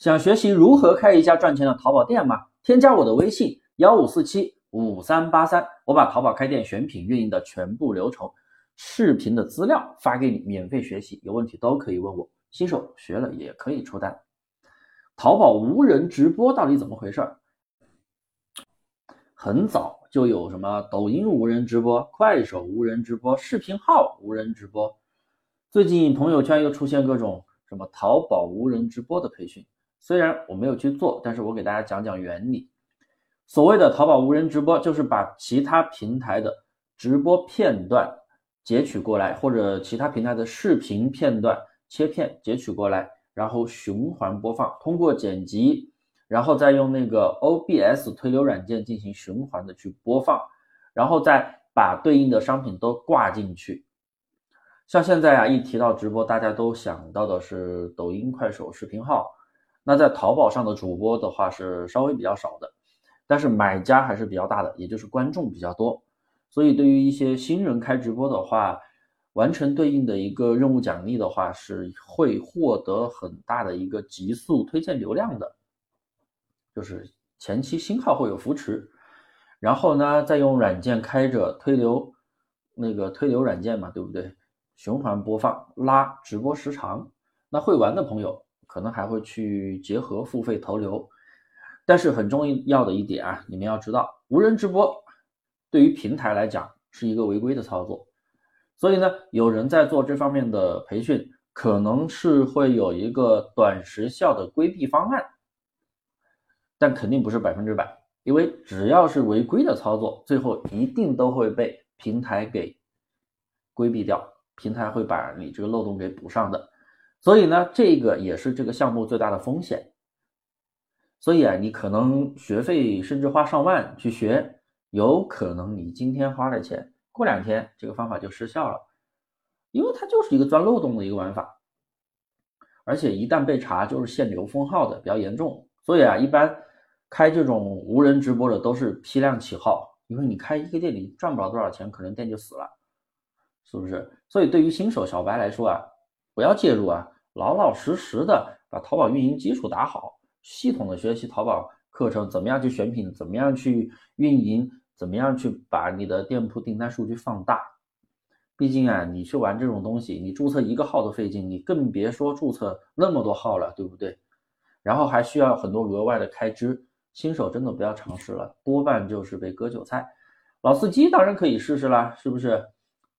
想学习如何开一家赚钱的淘宝店吗？添加我的微信幺五四七五三八三，我把淘宝开店选品运营的全部流程、视频的资料发给你，免费学习，有问题都可以问我。新手学了也可以出单。淘宝无人直播到底怎么回事？很早就有什么抖音无人直播、快手无人直播、视频号无人直播，最近朋友圈又出现各种什么淘宝无人直播的培训。虽然我没有去做，但是我给大家讲讲原理。所谓的淘宝无人直播，就是把其他平台的直播片段截取过来，或者其他平台的视频片段切片截取过来，然后循环播放，通过剪辑，然后再用那个 OBS 推流软件进行循环的去播放，然后再把对应的商品都挂进去。像现在啊，一提到直播，大家都想到的是抖音、快手、视频号。那在淘宝上的主播的话是稍微比较少的，但是买家还是比较大的，也就是观众比较多。所以对于一些新人开直播的话，完成对应的一个任务奖励的话，是会获得很大的一个极速推荐流量的。就是前期新号会有扶持，然后呢再用软件开着推流，那个推流软件嘛，对不对？循环播放拉直播时长，那会玩的朋友。可能还会去结合付费投流，但是很重要的一点啊，你们要知道，无人直播对于平台来讲是一个违规的操作，所以呢，有人在做这方面的培训，可能是会有一个短时效的规避方案，但肯定不是百分之百，因为只要是违规的操作，最后一定都会被平台给规避掉，平台会把你这个漏洞给补上的。所以呢，这个也是这个项目最大的风险。所以啊，你可能学费甚至花上万去学，有可能你今天花了钱，过两天这个方法就失效了，因为它就是一个钻漏洞的一个玩法，而且一旦被查就是限流封号的，比较严重。所以啊，一般开这种无人直播的都是批量起号，因为你开一个店你赚不了多少钱，可能店就死了，是不是？所以对于新手小白来说啊。不要介入啊，老老实实的把淘宝运营基础打好，系统的学习淘宝课程，怎么样去选品，怎么样去运营，怎么样去把你的店铺订单数据放大。毕竟啊，你去玩这种东西，你注册一个号都费劲，你更别说注册那么多号了，对不对？然后还需要很多额外的开支，新手真的不要尝试了，多半就是被割韭菜。老司机当然可以试试啦，是不是？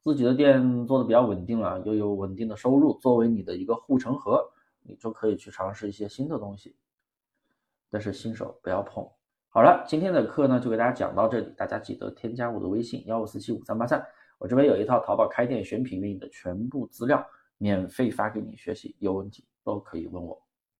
自己的店做的比较稳定了，又有稳定的收入，作为你的一个护城河，你就可以去尝试一些新的东西。但是新手不要碰。好了，今天的课呢就给大家讲到这里，大家记得添加我的微信幺五四七五三八三，我这边有一套淘宝开店选品运营的全部资料，免费发给你学习，有问题都可以问我。